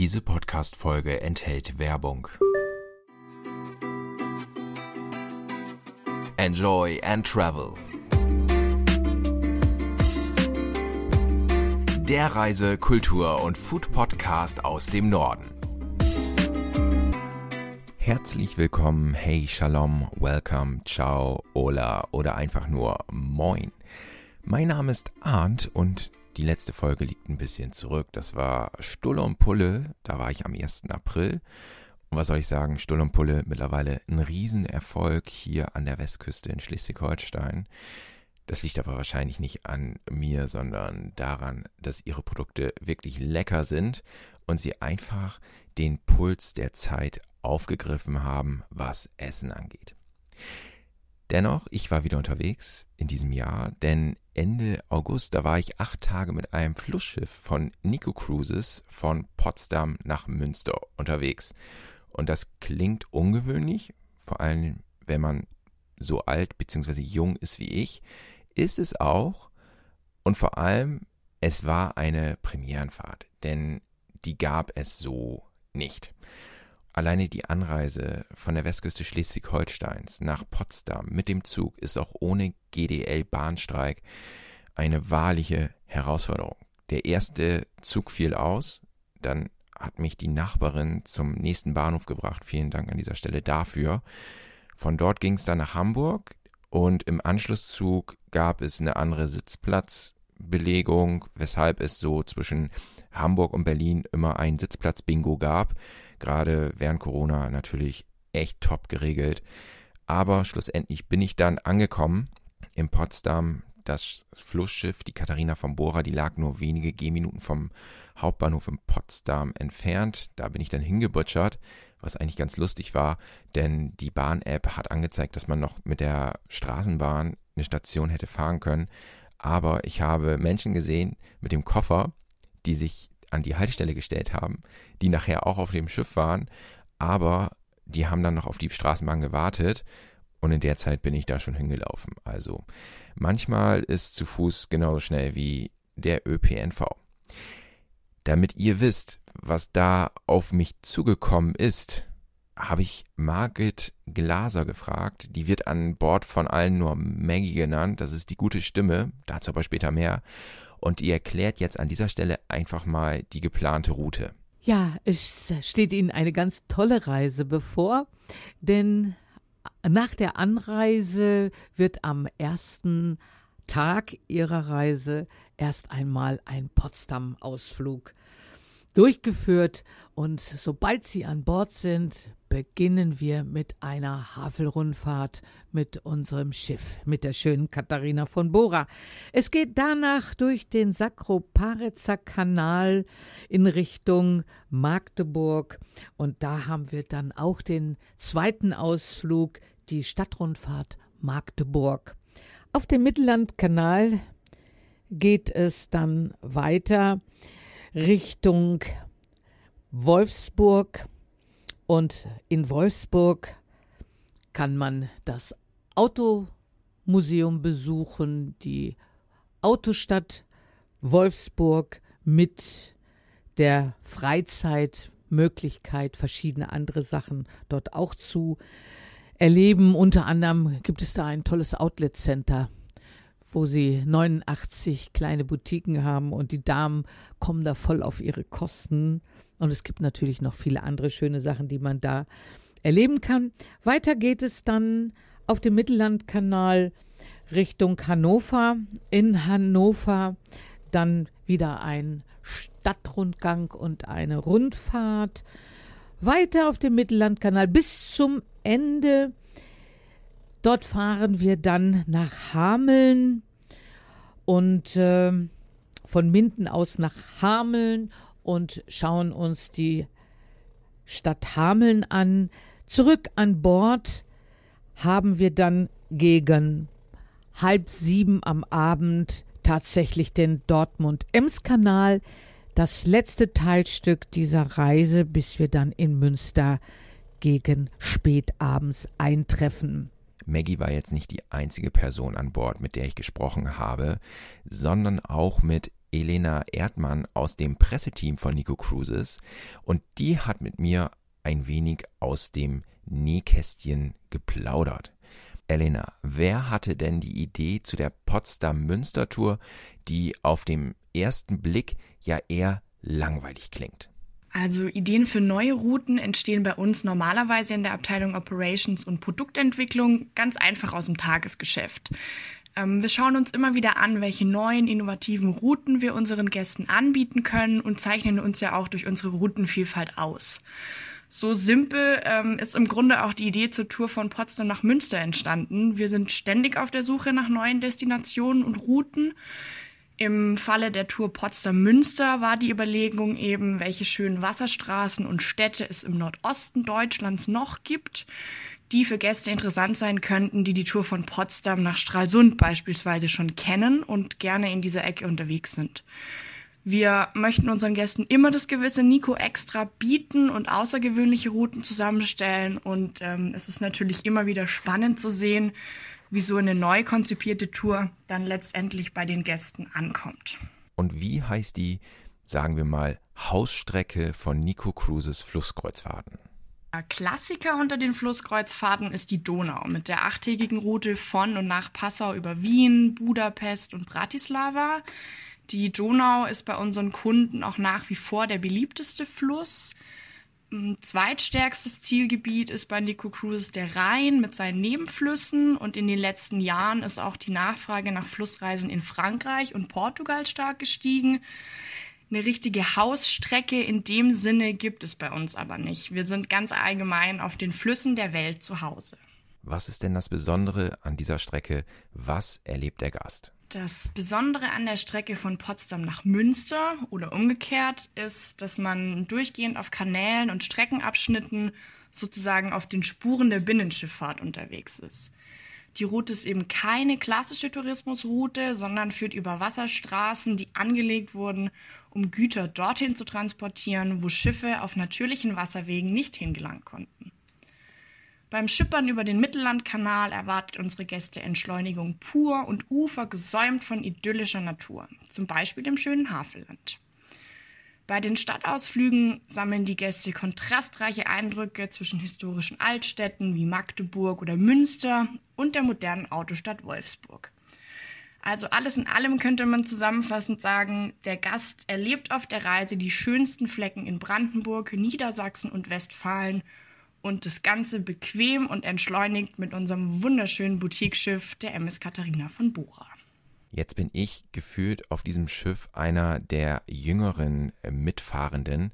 Diese Podcast-Folge enthält Werbung. Enjoy and Travel. Der Reise-, Kultur- und Food-Podcast aus dem Norden. Herzlich willkommen, hey, Shalom, Welcome, Ciao, Hola oder einfach nur Moin. Mein Name ist Arndt und die letzte Folge liegt ein bisschen zurück. Das war Stulle und Pulle. Da war ich am 1. April. Und was soll ich sagen? Stulle und Pulle mittlerweile ein Riesenerfolg hier an der Westküste in Schleswig-Holstein. Das liegt aber wahrscheinlich nicht an mir, sondern daran, dass ihre Produkte wirklich lecker sind und sie einfach den Puls der Zeit aufgegriffen haben, was Essen angeht. Dennoch, ich war wieder unterwegs in diesem Jahr, denn Ende August, da war ich acht Tage mit einem Flussschiff von Nico Cruises von Potsdam nach Münster unterwegs. Und das klingt ungewöhnlich, vor allem wenn man so alt bzw. jung ist wie ich, ist es auch. Und vor allem, es war eine Premierenfahrt, denn die gab es so nicht. Alleine die Anreise von der Westküste Schleswig-Holsteins nach Potsdam mit dem Zug ist auch ohne GDL-Bahnstreik eine wahrliche Herausforderung. Der erste Zug fiel aus, dann hat mich die Nachbarin zum nächsten Bahnhof gebracht. Vielen Dank an dieser Stelle dafür. Von dort ging es dann nach Hamburg und im Anschlusszug gab es eine andere Sitzplatzbelegung, weshalb es so zwischen Hamburg und Berlin immer ein Sitzplatz-Bingo gab gerade während Corona natürlich echt top geregelt. Aber schlussendlich bin ich dann angekommen in Potsdam. Das Flussschiff, die Katharina von Bora, die lag nur wenige Gehminuten vom Hauptbahnhof in Potsdam entfernt. Da bin ich dann hingebutschert, was eigentlich ganz lustig war, denn die Bahn-App hat angezeigt, dass man noch mit der Straßenbahn eine Station hätte fahren können. Aber ich habe Menschen gesehen mit dem Koffer, die sich an die Haltestelle gestellt haben, die nachher auch auf dem Schiff waren, aber die haben dann noch auf die Straßenbahn gewartet und in der Zeit bin ich da schon hingelaufen. Also manchmal ist zu Fuß genauso schnell wie der ÖPNV. Damit ihr wisst, was da auf mich zugekommen ist, habe ich Margit Glaser gefragt. Die wird an Bord von allen nur Maggie genannt. Das ist die gute Stimme. Dazu aber später mehr und ihr erklärt jetzt an dieser Stelle einfach mal die geplante Route. Ja, es steht Ihnen eine ganz tolle Reise bevor, denn nach der Anreise wird am ersten Tag Ihrer Reise erst einmal ein Potsdam-Ausflug durchgeführt und sobald Sie an Bord sind, beginnen wir mit einer Havelrundfahrt mit unserem Schiff, mit der schönen Katharina von Bora. Es geht danach durch den Sakroparitzer Kanal in Richtung Magdeburg und da haben wir dann auch den zweiten Ausflug, die Stadtrundfahrt Magdeburg. Auf dem Mittellandkanal geht es dann weiter Richtung Wolfsburg und in Wolfsburg kann man das Automuseum besuchen, die Autostadt Wolfsburg mit der Freizeitmöglichkeit, verschiedene andere Sachen dort auch zu erleben. Unter anderem gibt es da ein tolles Outlet Center, wo sie 89 kleine Boutiquen haben und die Damen kommen da voll auf ihre Kosten. Und es gibt natürlich noch viele andere schöne Sachen, die man da erleben kann. Weiter geht es dann auf dem Mittellandkanal Richtung Hannover. In Hannover dann wieder ein Stadtrundgang und eine Rundfahrt. Weiter auf dem Mittellandkanal bis zum Ende. Dort fahren wir dann nach Hameln und äh, von Minden aus nach Hameln und schauen uns die Stadt Hameln an. Zurück an Bord haben wir dann gegen halb sieben am Abend tatsächlich den Dortmund-Ems-Kanal, das letzte Teilstück dieser Reise, bis wir dann in Münster gegen spätabends eintreffen. Maggie war jetzt nicht die einzige Person an Bord, mit der ich gesprochen habe, sondern auch mit Elena Erdmann aus dem Presseteam von Nico Cruises und die hat mit mir ein wenig aus dem Nähkästchen geplaudert. Elena, wer hatte denn die Idee zu der Potsdam-Münster-Tour, die auf dem ersten Blick ja eher langweilig klingt? Also Ideen für neue Routen entstehen bei uns normalerweise in der Abteilung Operations und Produktentwicklung ganz einfach aus dem Tagesgeschäft. Ähm, wir schauen uns immer wieder an, welche neuen innovativen Routen wir unseren Gästen anbieten können und zeichnen uns ja auch durch unsere Routenvielfalt aus. So simpel ähm, ist im Grunde auch die Idee zur Tour von Potsdam nach Münster entstanden. Wir sind ständig auf der Suche nach neuen Destinationen und Routen. Im Falle der Tour Potsdam-Münster war die Überlegung eben, welche schönen Wasserstraßen und Städte es im Nordosten Deutschlands noch gibt, die für Gäste interessant sein könnten, die die Tour von Potsdam nach Stralsund beispielsweise schon kennen und gerne in dieser Ecke unterwegs sind. Wir möchten unseren Gästen immer das gewisse Nico Extra bieten und außergewöhnliche Routen zusammenstellen. Und ähm, es ist natürlich immer wieder spannend zu sehen, wie so eine neu konzipierte Tour dann letztendlich bei den Gästen ankommt. Und wie heißt die, sagen wir mal, Hausstrecke von Nico Cruises Flusskreuzfahrten? Klassiker unter den Flusskreuzfahrten ist die Donau mit der achttägigen Route von und nach Passau über Wien, Budapest und Bratislava. Die Donau ist bei unseren Kunden auch nach wie vor der beliebteste Fluss. Zweitstärkstes Zielgebiet ist bei Nico Cruises der Rhein mit seinen Nebenflüssen und in den letzten Jahren ist auch die Nachfrage nach Flussreisen in Frankreich und Portugal stark gestiegen. Eine richtige Hausstrecke in dem Sinne gibt es bei uns aber nicht. Wir sind ganz allgemein auf den Flüssen der Welt zu Hause. Was ist denn das Besondere an dieser Strecke? Was erlebt der Gast? Das Besondere an der Strecke von Potsdam nach Münster oder umgekehrt ist, dass man durchgehend auf Kanälen und Streckenabschnitten sozusagen auf den Spuren der Binnenschifffahrt unterwegs ist. Die Route ist eben keine klassische Tourismusroute, sondern führt über Wasserstraßen, die angelegt wurden, um Güter dorthin zu transportieren, wo Schiffe auf natürlichen Wasserwegen nicht hingelangen konnten. Beim Schippern über den Mittellandkanal erwartet unsere Gäste Entschleunigung pur und Ufer gesäumt von idyllischer Natur, zum Beispiel dem schönen Havelland. Bei den Stadtausflügen sammeln die Gäste kontrastreiche Eindrücke zwischen historischen Altstädten wie Magdeburg oder Münster und der modernen Autostadt Wolfsburg. Also alles in allem könnte man zusammenfassend sagen, der Gast erlebt auf der Reise die schönsten Flecken in Brandenburg, Niedersachsen und Westfalen und das Ganze bequem und entschleunigt mit unserem wunderschönen Boutiqueschiff der MS Katharina von Bora. Jetzt bin ich gefühlt auf diesem Schiff einer der jüngeren äh, Mitfahrenden.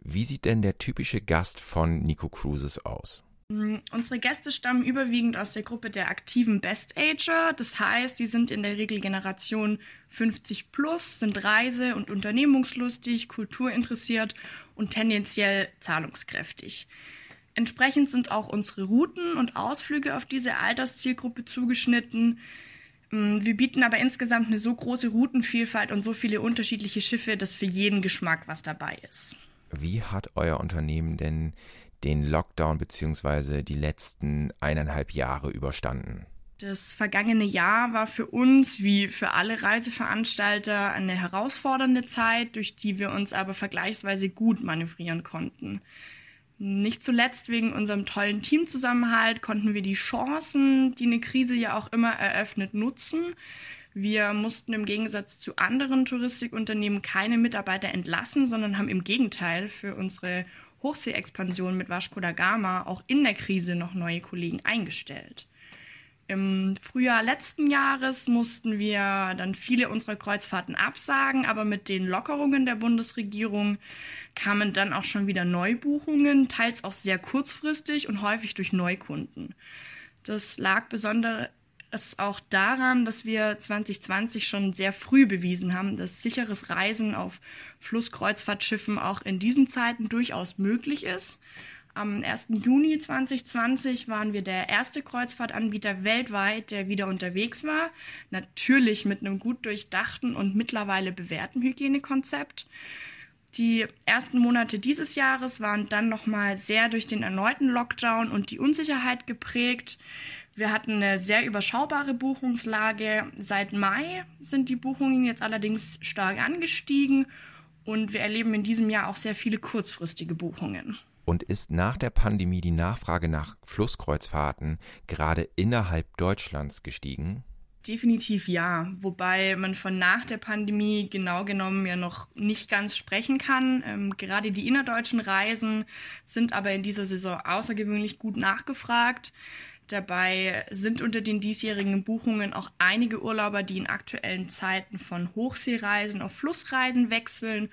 Wie sieht denn der typische Gast von Nico Cruises aus? Mm, unsere Gäste stammen überwiegend aus der Gruppe der aktiven Best-Ager. Das heißt, die sind in der Regel Generation 50 plus, sind reise- und unternehmungslustig, kulturinteressiert und tendenziell zahlungskräftig. Entsprechend sind auch unsere Routen und Ausflüge auf diese Alterszielgruppe zugeschnitten. Mm, wir bieten aber insgesamt eine so große Routenvielfalt und so viele unterschiedliche Schiffe, dass für jeden Geschmack was dabei ist. Wie hat euer Unternehmen denn den Lockdown bzw. die letzten eineinhalb Jahre überstanden? Das vergangene Jahr war für uns, wie für alle Reiseveranstalter, eine herausfordernde Zeit, durch die wir uns aber vergleichsweise gut manövrieren konnten. Nicht zuletzt wegen unserem tollen Teamzusammenhalt konnten wir die Chancen, die eine Krise ja auch immer eröffnet, nutzen. Wir mussten im Gegensatz zu anderen Touristikunternehmen keine Mitarbeiter entlassen, sondern haben im Gegenteil für unsere Hochseeexpansion mit Vasco da Gama auch in der Krise noch neue Kollegen eingestellt. Im Frühjahr letzten Jahres mussten wir dann viele unserer Kreuzfahrten absagen, aber mit den Lockerungen der Bundesregierung kamen dann auch schon wieder Neubuchungen, teils auch sehr kurzfristig und häufig durch Neukunden. Das lag besonders auch daran, dass wir 2020 schon sehr früh bewiesen haben, dass sicheres Reisen auf Flusskreuzfahrtschiffen auch in diesen Zeiten durchaus möglich ist. Am 1. Juni 2020 waren wir der erste Kreuzfahrtanbieter weltweit, der wieder unterwegs war. Natürlich mit einem gut durchdachten und mittlerweile bewährten Hygienekonzept. Die ersten Monate dieses Jahres waren dann nochmal sehr durch den erneuten Lockdown und die Unsicherheit geprägt. Wir hatten eine sehr überschaubare Buchungslage. Seit Mai sind die Buchungen jetzt allerdings stark angestiegen und wir erleben in diesem Jahr auch sehr viele kurzfristige Buchungen. Und ist nach der Pandemie die Nachfrage nach Flusskreuzfahrten gerade innerhalb Deutschlands gestiegen? Definitiv ja, wobei man von nach der Pandemie genau genommen ja noch nicht ganz sprechen kann. Ähm, gerade die innerdeutschen Reisen sind aber in dieser Saison außergewöhnlich gut nachgefragt. Dabei sind unter den diesjährigen Buchungen auch einige Urlauber, die in aktuellen Zeiten von Hochseereisen auf Flussreisen wechseln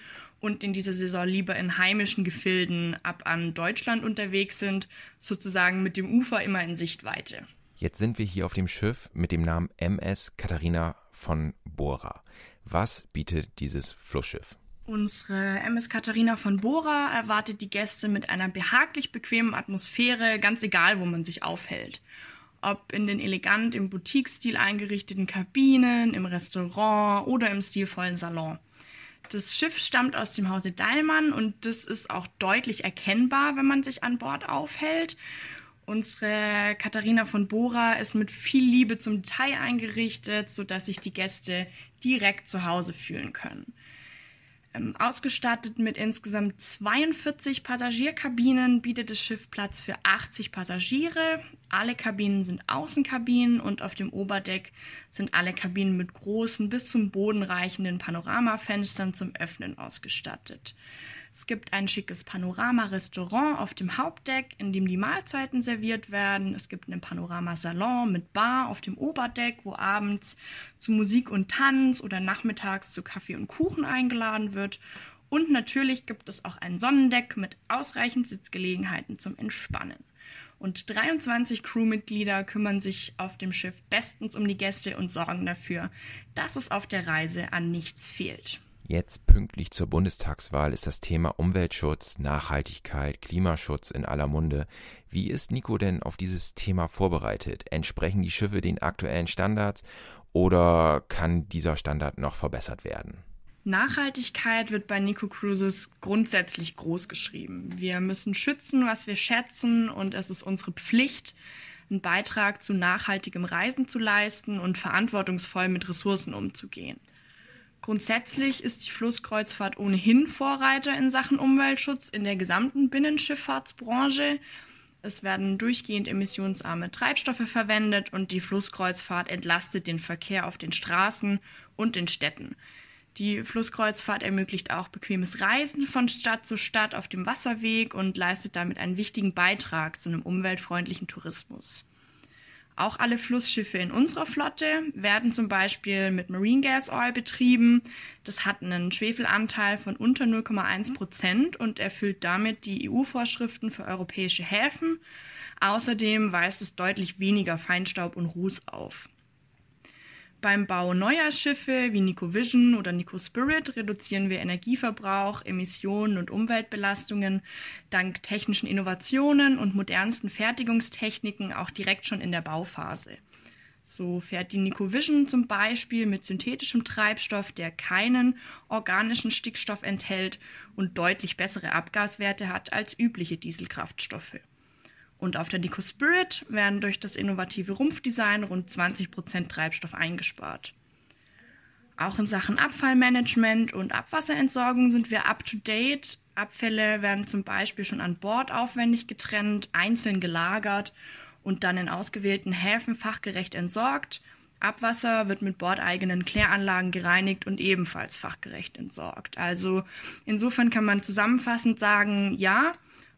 und in dieser Saison lieber in heimischen Gefilden ab an Deutschland unterwegs sind, sozusagen mit dem Ufer immer in Sichtweite. Jetzt sind wir hier auf dem Schiff mit dem Namen MS Katharina von Bora. Was bietet dieses Flussschiff? Unsere MS Katharina von Bora erwartet die Gäste mit einer behaglich bequemen Atmosphäre, ganz egal, wo man sich aufhält. Ob in den elegant im Boutique-Stil eingerichteten Kabinen, im Restaurant oder im stilvollen Salon. Das Schiff stammt aus dem Hause Dallmann und das ist auch deutlich erkennbar, wenn man sich an Bord aufhält. Unsere Katharina von Bora ist mit viel Liebe zum Detail eingerichtet, sodass sich die Gäste direkt zu Hause fühlen können. Ähm, ausgestattet mit insgesamt 42 Passagierkabinen bietet das Schiff Platz für 80 Passagiere. Alle Kabinen sind Außenkabinen und auf dem Oberdeck sind alle Kabinen mit großen bis zum Boden reichenden Panoramafenstern zum Öffnen ausgestattet. Es gibt ein schickes Panorama-Restaurant auf dem Hauptdeck, in dem die Mahlzeiten serviert werden. Es gibt einen Panorama-Salon mit Bar auf dem Oberdeck, wo abends zu Musik und Tanz oder nachmittags zu Kaffee und Kuchen eingeladen wird. Und natürlich gibt es auch ein Sonnendeck mit ausreichend Sitzgelegenheiten zum Entspannen. Und 23 Crewmitglieder kümmern sich auf dem Schiff bestens um die Gäste und sorgen dafür, dass es auf der Reise an nichts fehlt. Jetzt pünktlich zur Bundestagswahl ist das Thema Umweltschutz, Nachhaltigkeit, Klimaschutz in aller Munde. Wie ist Nico denn auf dieses Thema vorbereitet? Entsprechen die Schiffe den aktuellen Standards oder kann dieser Standard noch verbessert werden? Nachhaltigkeit wird bei Nico Cruises grundsätzlich groß geschrieben. Wir müssen schützen, was wir schätzen und es ist unsere Pflicht, einen Beitrag zu nachhaltigem Reisen zu leisten und verantwortungsvoll mit Ressourcen umzugehen. Grundsätzlich ist die Flusskreuzfahrt ohnehin Vorreiter in Sachen Umweltschutz in der gesamten Binnenschifffahrtsbranche. Es werden durchgehend emissionsarme Treibstoffe verwendet und die Flusskreuzfahrt entlastet den Verkehr auf den Straßen und in Städten. Die Flusskreuzfahrt ermöglicht auch bequemes Reisen von Stadt zu Stadt auf dem Wasserweg und leistet damit einen wichtigen Beitrag zu einem umweltfreundlichen Tourismus. Auch alle Flussschiffe in unserer Flotte werden zum Beispiel mit Marine Gas Oil betrieben. Das hat einen Schwefelanteil von unter 0,1 Prozent und erfüllt damit die EU-Vorschriften für europäische Häfen. Außerdem weist es deutlich weniger Feinstaub und Ruß auf. Beim Bau neuer Schiffe wie Nico Vision oder Nico Spirit reduzieren wir Energieverbrauch, Emissionen und Umweltbelastungen dank technischen Innovationen und modernsten Fertigungstechniken auch direkt schon in der Bauphase. So fährt die Nico Vision zum Beispiel mit synthetischem Treibstoff, der keinen organischen Stickstoff enthält und deutlich bessere Abgaswerte hat als übliche Dieselkraftstoffe. Und auf der Nico Spirit werden durch das innovative Rumpfdesign rund 20% Treibstoff eingespart. Auch in Sachen Abfallmanagement und Abwasserentsorgung sind wir up-to-date. Abfälle werden zum Beispiel schon an Bord aufwendig getrennt, einzeln gelagert und dann in ausgewählten Häfen fachgerecht entsorgt. Abwasser wird mit bordeigenen Kläranlagen gereinigt und ebenfalls fachgerecht entsorgt. Also insofern kann man zusammenfassend sagen, ja,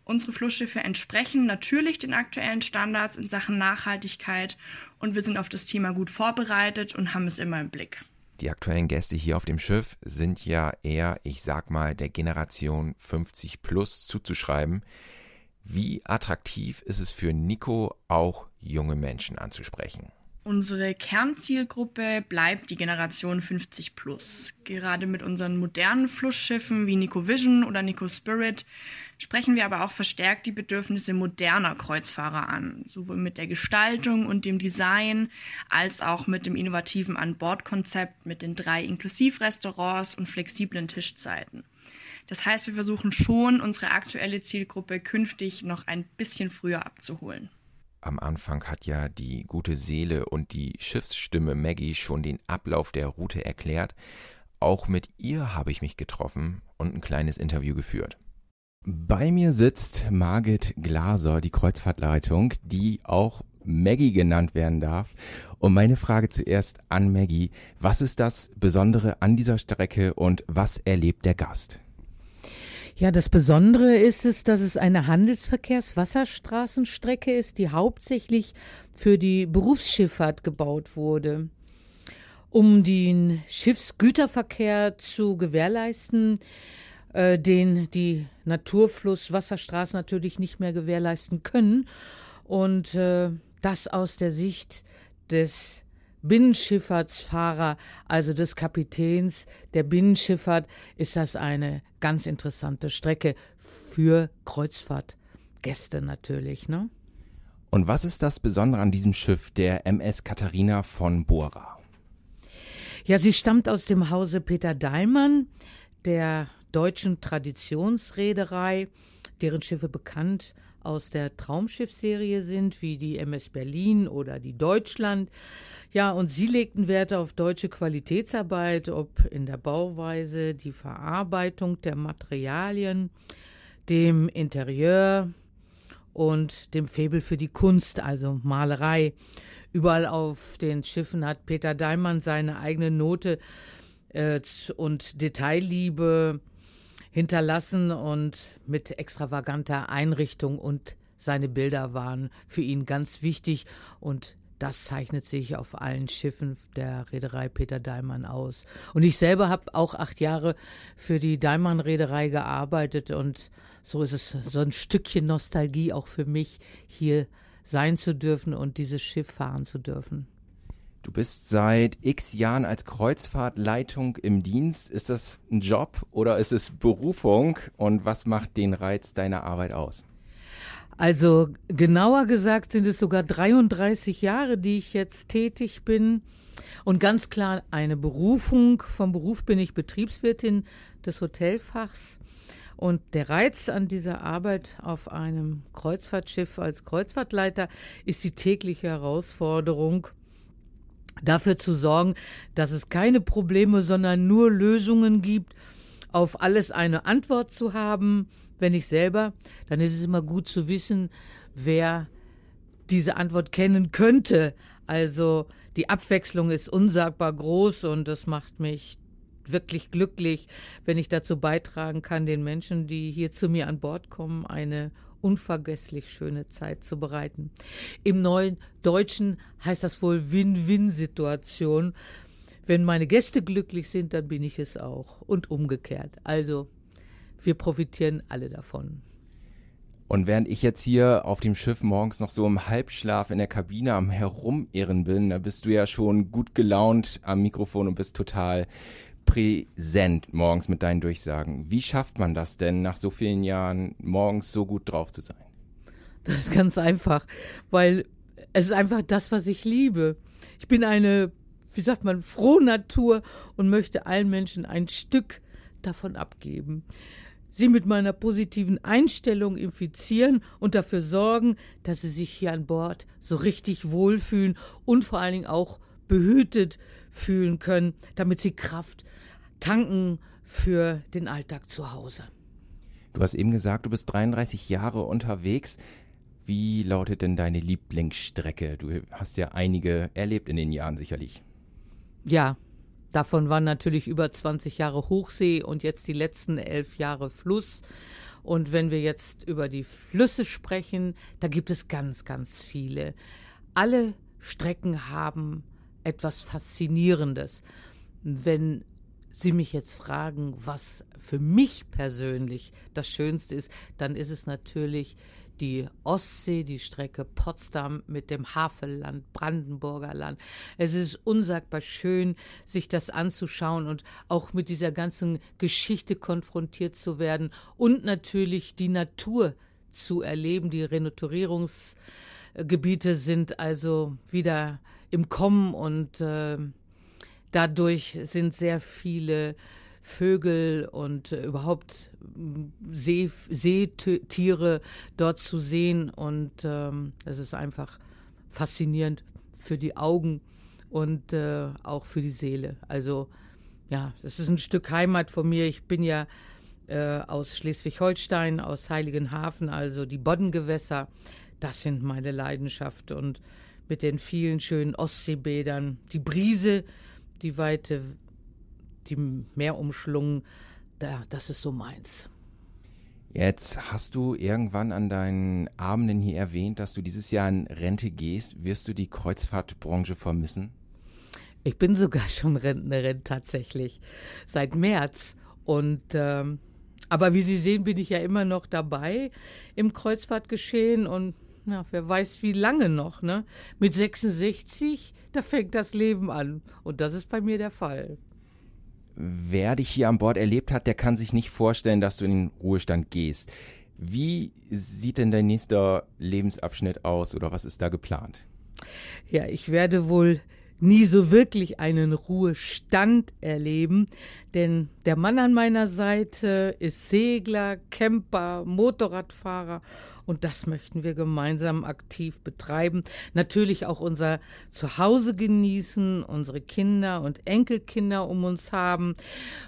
Unsere Flussschiffe entsprechen natürlich den aktuellen Standards in Sachen Nachhaltigkeit und wir sind auf das Thema gut vorbereitet und haben es immer im Blick. Die aktuellen Gäste hier auf dem Schiff sind ja eher, ich sag mal, der Generation 50 plus zuzuschreiben. Wie attraktiv ist es für Nico, auch junge Menschen anzusprechen? Unsere Kernzielgruppe bleibt die Generation 50 plus. Gerade mit unseren modernen Flussschiffen wie Nico Vision oder Nico Spirit sprechen wir aber auch verstärkt die Bedürfnisse moderner Kreuzfahrer an, sowohl mit der Gestaltung und dem Design als auch mit dem innovativen An-Bord-Konzept mit den drei Inklusivrestaurants und flexiblen Tischzeiten. Das heißt, wir versuchen schon, unsere aktuelle Zielgruppe künftig noch ein bisschen früher abzuholen. am Anfang hat ja die gute Seele und die Schiffsstimme Maggie schon den Ablauf der Route erklärt. Auch mit ihr habe ich mich getroffen und ein kleines Interview geführt. Bei mir sitzt Margit Glaser, die Kreuzfahrtleitung, die auch Maggie genannt werden darf. Und meine Frage zuerst an Maggie, was ist das Besondere an dieser Strecke und was erlebt der Gast? Ja, das Besondere ist es, dass es eine Handelsverkehrswasserstraßenstrecke ist, die hauptsächlich für die Berufsschifffahrt gebaut wurde. Um den Schiffsgüterverkehr zu gewährleisten, äh, den die Naturflusswasserstraßen natürlich nicht mehr gewährleisten können. Und äh, das aus der Sicht des Binnenschifffahrtsfahrer, also des Kapitäns der Binnenschifffahrt, ist das eine ganz interessante Strecke für Kreuzfahrtgäste natürlich. Ne? Und was ist das Besondere an diesem Schiff, der MS Katharina von Bora? Ja, sie stammt aus dem Hause Peter Daimann, der deutschen Traditionsreederei, deren Schiffe bekannt aus der Traumschiffserie sind, wie die MS Berlin oder die Deutschland. Ja, und sie legten Wert auf deutsche Qualitätsarbeit, ob in der Bauweise, die Verarbeitung der Materialien, dem Interieur und dem Faible für die Kunst, also Malerei. Überall auf den Schiffen hat Peter Daimann seine eigene Note äh, und Detailliebe hinterlassen und mit extravaganter Einrichtung und seine Bilder waren für ihn ganz wichtig und das zeichnet sich auf allen Schiffen der Reederei Peter Daimann aus. Und ich selber habe auch acht Jahre für die Daimann-Reederei gearbeitet und so ist es so ein Stückchen Nostalgie auch für mich, hier sein zu dürfen und dieses Schiff fahren zu dürfen. Du bist seit x Jahren als Kreuzfahrtleitung im Dienst. Ist das ein Job oder ist es Berufung? Und was macht den Reiz deiner Arbeit aus? Also genauer gesagt sind es sogar 33 Jahre, die ich jetzt tätig bin. Und ganz klar eine Berufung. Vom Beruf bin ich Betriebswirtin des Hotelfachs. Und der Reiz an dieser Arbeit auf einem Kreuzfahrtschiff als Kreuzfahrtleiter ist die tägliche Herausforderung, dafür zu sorgen, dass es keine Probleme, sondern nur Lösungen gibt, auf alles eine Antwort zu haben. Wenn ich selber, dann ist es immer gut zu wissen, wer diese Antwort kennen könnte. Also die Abwechslung ist unsagbar groß und das macht mich wirklich glücklich, wenn ich dazu beitragen kann, den Menschen, die hier zu mir an Bord kommen, eine unvergesslich schöne Zeit zu bereiten. Im neuen Deutschen heißt das wohl Win-Win-Situation. Wenn meine Gäste glücklich sind, dann bin ich es auch. Und umgekehrt. Also, wir profitieren alle davon. Und während ich jetzt hier auf dem Schiff morgens noch so im Halbschlaf in der Kabine am Herumirren bin, da bist du ja schon gut gelaunt am Mikrofon und bist total präsent morgens mit deinen Durchsagen. Wie schafft man das denn, nach so vielen Jahren morgens so gut drauf zu sein? Das ist ganz einfach, weil es ist einfach das, was ich liebe. Ich bin eine, wie sagt man, frohe Natur und möchte allen Menschen ein Stück davon abgeben. Sie mit meiner positiven Einstellung infizieren und dafür sorgen, dass sie sich hier an Bord so richtig wohlfühlen und vor allen Dingen auch behütet fühlen können, damit sie Kraft tanken für den Alltag zu Hause. Du hast eben gesagt, du bist 33 Jahre unterwegs. Wie lautet denn deine Lieblingsstrecke? Du hast ja einige erlebt in den Jahren sicherlich. Ja, davon waren natürlich über 20 Jahre Hochsee und jetzt die letzten elf Jahre Fluss. Und wenn wir jetzt über die Flüsse sprechen, da gibt es ganz, ganz viele. Alle Strecken haben etwas Faszinierendes. Wenn Sie mich jetzt fragen, was für mich persönlich das Schönste ist, dann ist es natürlich die Ostsee, die Strecke Potsdam mit dem Havelland, Brandenburger Land. Es ist unsagbar schön, sich das anzuschauen und auch mit dieser ganzen Geschichte konfrontiert zu werden und natürlich die Natur zu erleben. Die Renaturierungsgebiete sind also wieder im Kommen und äh, Dadurch sind sehr viele Vögel und äh, überhaupt See, Seetiere dort zu sehen. Und ähm, es ist einfach faszinierend für die Augen und äh, auch für die Seele. Also ja, das ist ein Stück Heimat von mir. Ich bin ja äh, aus Schleswig-Holstein, aus Heiligenhafen, also die Boddengewässer. Das sind meine Leidenschaft und mit den vielen schönen Ostseebädern, die Brise, die Weite, die Meerumschlungen, da, das ist so meins. Jetzt hast du irgendwann an deinen Abenden hier erwähnt, dass du dieses Jahr in Rente gehst. Wirst du die Kreuzfahrtbranche vermissen? Ich bin sogar schon Rentnerin tatsächlich seit März. Und ähm, aber wie Sie sehen, bin ich ja immer noch dabei im Kreuzfahrtgeschehen und ja, wer weiß wie lange noch, ne? Mit 66, da fängt das Leben an. Und das ist bei mir der Fall. Wer dich hier an Bord erlebt hat, der kann sich nicht vorstellen, dass du in den Ruhestand gehst. Wie sieht denn dein nächster Lebensabschnitt aus oder was ist da geplant? Ja, ich werde wohl nie so wirklich einen Ruhestand erleben, denn der Mann an meiner Seite ist Segler, Camper, Motorradfahrer und das möchten wir gemeinsam aktiv betreiben. Natürlich auch unser Zuhause genießen, unsere Kinder und Enkelkinder um uns haben.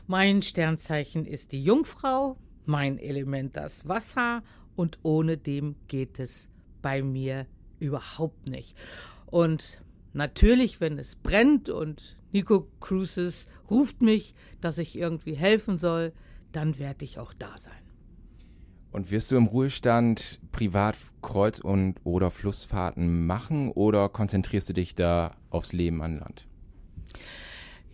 Mein Sternzeichen ist die Jungfrau, mein Element das Wasser und ohne dem geht es bei mir überhaupt nicht. Und natürlich, wenn es brennt und Nico Cruises ruft mich, dass ich irgendwie helfen soll, dann werde ich auch da sein. Und wirst du im Ruhestand privat Kreuz- und oder Flussfahrten machen oder konzentrierst du dich da aufs Leben an Land?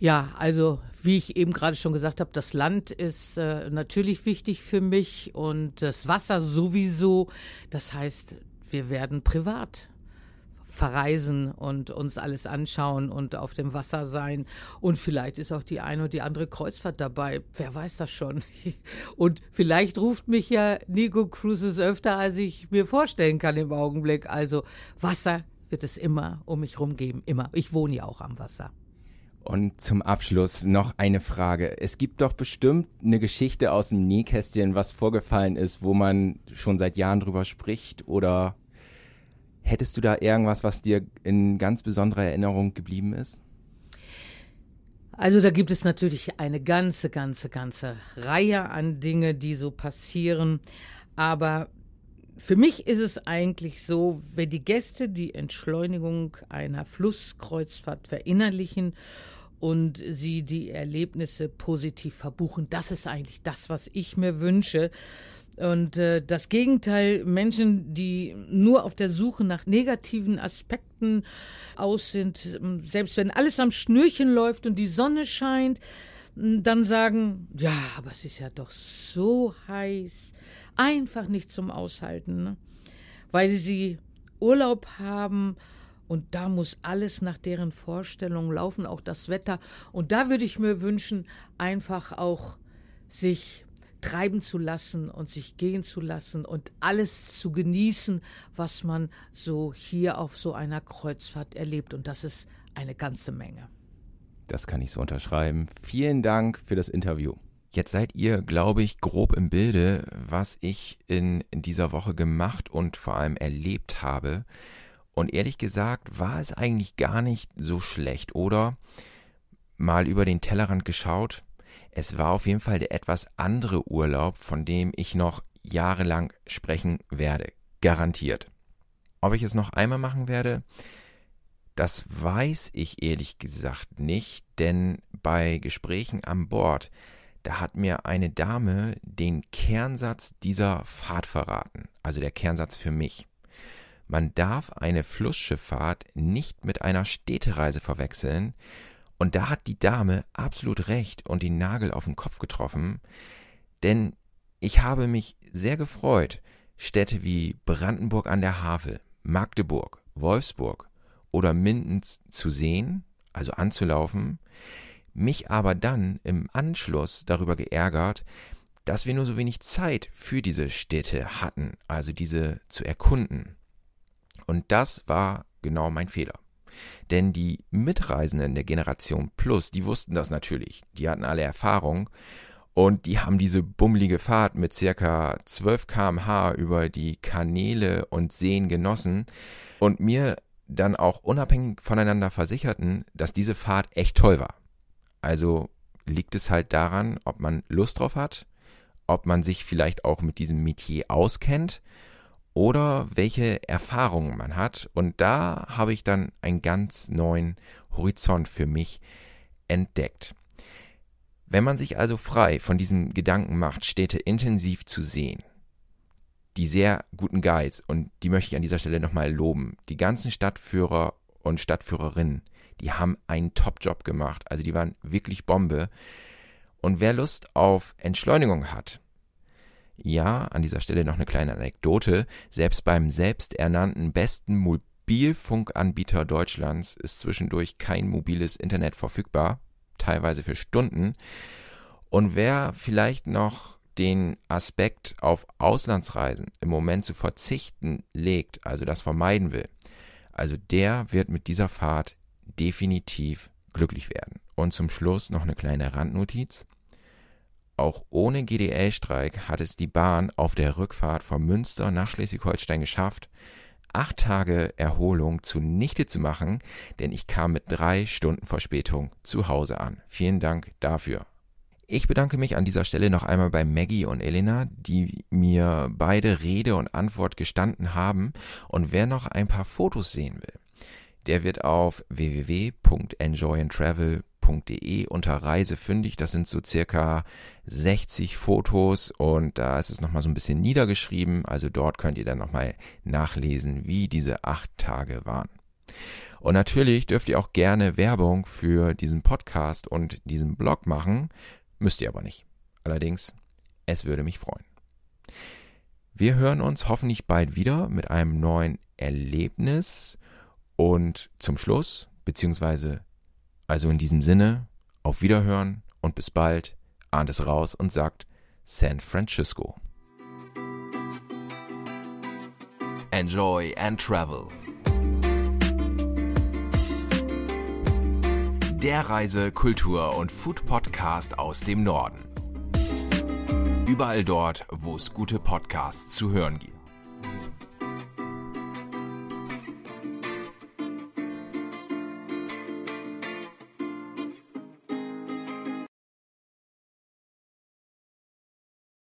Ja, also wie ich eben gerade schon gesagt habe, das Land ist äh, natürlich wichtig für mich und das Wasser sowieso. Das heißt, wir werden privat verreisen und uns alles anschauen und auf dem Wasser sein. Und vielleicht ist auch die eine oder die andere Kreuzfahrt dabei. Wer weiß das schon. Und vielleicht ruft mich ja Nico Cruises öfter, als ich mir vorstellen kann im Augenblick. Also Wasser wird es immer um mich herum geben. Immer. Ich wohne ja auch am Wasser. Und zum Abschluss noch eine Frage. Es gibt doch bestimmt eine Geschichte aus dem Nähkästchen, was vorgefallen ist, wo man schon seit Jahren drüber spricht oder Hättest du da irgendwas, was dir in ganz besonderer Erinnerung geblieben ist? Also da gibt es natürlich eine ganze, ganze, ganze Reihe an Dinge, die so passieren. Aber für mich ist es eigentlich so, wenn die Gäste die Entschleunigung einer Flusskreuzfahrt verinnerlichen und sie die Erlebnisse positiv verbuchen, das ist eigentlich das, was ich mir wünsche. Und äh, das Gegenteil, Menschen, die nur auf der Suche nach negativen Aspekten aus sind, ähm, selbst wenn alles am Schnürchen läuft und die Sonne scheint, dann sagen, ja, aber es ist ja doch so heiß, einfach nicht zum Aushalten, ne? weil sie Urlaub haben und da muss alles nach deren Vorstellung laufen, auch das Wetter. Und da würde ich mir wünschen, einfach auch sich treiben zu lassen und sich gehen zu lassen und alles zu genießen, was man so hier auf so einer Kreuzfahrt erlebt. Und das ist eine ganze Menge. Das kann ich so unterschreiben. Vielen Dank für das Interview. Jetzt seid ihr, glaube ich, grob im Bilde, was ich in, dieser Woche gemacht und vor allem erlebt habe. Und ehrlich gesagt war es eigentlich gar nicht so schlecht, oder? Mal über den Tellerrand geschaut, es war auf jeden Fall der etwas andere Urlaub, von dem ich noch jahrelang sprechen werde. Garantiert. Ob ich es noch einmal machen werde, das weiß ich ehrlich gesagt nicht, denn bei Gesprächen an Bord, da hat mir eine Dame den Kernsatz dieser Fahrt verraten, also der Kernsatz für mich. Man darf eine Flussschifffahrt nicht mit einer Städtereise verwechseln, und da hat die Dame absolut recht und den Nagel auf den Kopf getroffen, denn ich habe mich sehr gefreut, Städte wie Brandenburg an der Havel, Magdeburg, Wolfsburg oder Minden zu sehen, also anzulaufen, mich aber dann im Anschluss darüber geärgert, dass wir nur so wenig Zeit für diese Städte hatten, also diese zu erkunden. Und das war genau mein Fehler. Denn die Mitreisenden der Generation Plus, die wussten das natürlich. Die hatten alle Erfahrung und die haben diese bummelige Fahrt mit circa 12 km/h über die Kanäle und Seen genossen und mir dann auch unabhängig voneinander versicherten, dass diese Fahrt echt toll war. Also liegt es halt daran, ob man Lust drauf hat, ob man sich vielleicht auch mit diesem Metier auskennt oder welche Erfahrungen man hat. Und da habe ich dann einen ganz neuen Horizont für mich entdeckt. Wenn man sich also frei von diesem Gedanken macht, Städte intensiv zu sehen, die sehr guten Guides, und die möchte ich an dieser Stelle nochmal loben, die ganzen Stadtführer und Stadtführerinnen, die haben einen Top-Job gemacht. Also die waren wirklich Bombe. Und wer Lust auf Entschleunigung hat, ja, an dieser Stelle noch eine kleine Anekdote. Selbst beim selbsternannten besten Mobilfunkanbieter Deutschlands ist zwischendurch kein mobiles Internet verfügbar, teilweise für Stunden. Und wer vielleicht noch den Aspekt auf Auslandsreisen im Moment zu verzichten legt, also das vermeiden will, also der wird mit dieser Fahrt definitiv glücklich werden. Und zum Schluss noch eine kleine Randnotiz. Auch ohne GDL-Streik hat es die Bahn auf der Rückfahrt von Münster nach Schleswig-Holstein geschafft, acht Tage Erholung zunichte zu machen, denn ich kam mit drei Stunden Verspätung zu Hause an. Vielen Dank dafür. Ich bedanke mich an dieser Stelle noch einmal bei Maggie und Elena, die mir beide Rede und Antwort gestanden haben. Und wer noch ein paar Fotos sehen will, der wird auf www.enjoyandtravel.com www.fotos.de unter Reise fündig. Das sind so circa 60 Fotos und da ist es nochmal so ein bisschen niedergeschrieben. Also dort könnt ihr dann nochmal nachlesen, wie diese acht Tage waren. Und natürlich dürft ihr auch gerne Werbung für diesen Podcast und diesen Blog machen. Müsst ihr aber nicht. Allerdings, es würde mich freuen. Wir hören uns hoffentlich bald wieder mit einem neuen Erlebnis. Und zum Schluss, beziehungsweise also in diesem Sinne, auf Wiederhören und bis bald, ahnt es raus und sagt San Francisco. Enjoy and Travel. Der Reise-, Kultur- und Food-Podcast aus dem Norden. Überall dort, wo es gute Podcasts zu hören gibt.